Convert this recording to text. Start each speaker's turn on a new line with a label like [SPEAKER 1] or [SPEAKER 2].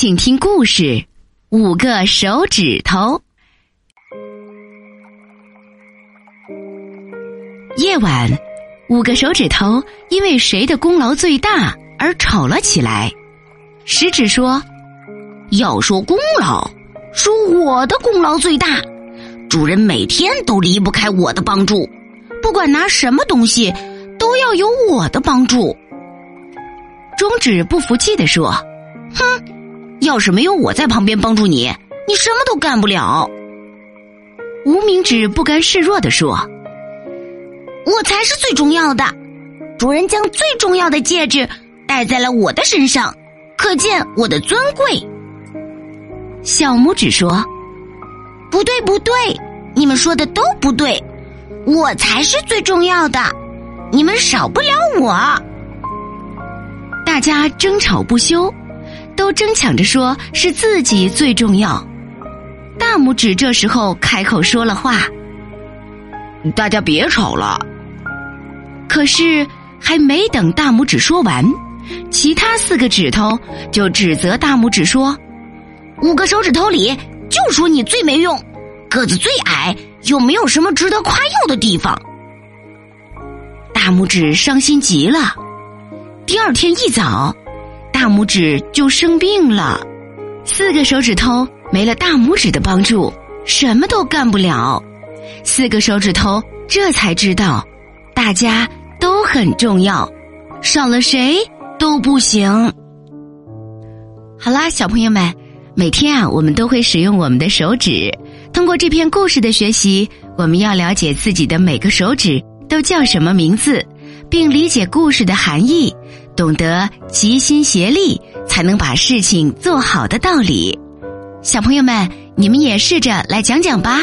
[SPEAKER 1] 请听故事《五个手指头》。夜晚，五个手指头因为谁的功劳最大而吵了起来。食指说：“
[SPEAKER 2] 要说功劳，说我的功劳最大。主人每天都离不开我的帮助，不管拿什么东西，都要有我的帮助。”
[SPEAKER 1] 中指不服气地说：“！”
[SPEAKER 2] 要是没有我在旁边帮助你，你什么都干不了。
[SPEAKER 1] 无名指不甘示弱的说：“
[SPEAKER 2] 我才是最重要的，主人将最重要的戒指戴在了我的身上，可见我的尊贵。”
[SPEAKER 1] 小拇指说：“
[SPEAKER 2] 不对，不对，你们说的都不对，我才是最重要的，你们少不了我。”
[SPEAKER 1] 大家争吵不休。都争抢着说是自己最重要，大拇指这时候开口说了话：“
[SPEAKER 3] 大家别吵了。”
[SPEAKER 1] 可是还没等大拇指说完，其他四个指头就指责大拇指说：“
[SPEAKER 2] 五个手指头里就数你最没用，个子最矮，又没有什么值得夸耀的地方。”
[SPEAKER 1] 大拇指伤心极了。第二天一早。大拇指就生病了，四个手指头没了大拇指的帮助，什么都干不了。四个手指头这才知道，大家都很重要，少了谁都不行。好啦，小朋友们，每天啊，我们都会使用我们的手指。通过这篇故事的学习，我们要了解自己的每个手指都叫什么名字，并理解故事的含义。懂得齐心协力才能把事情做好的道理，小朋友们，你们也试着来讲讲吧。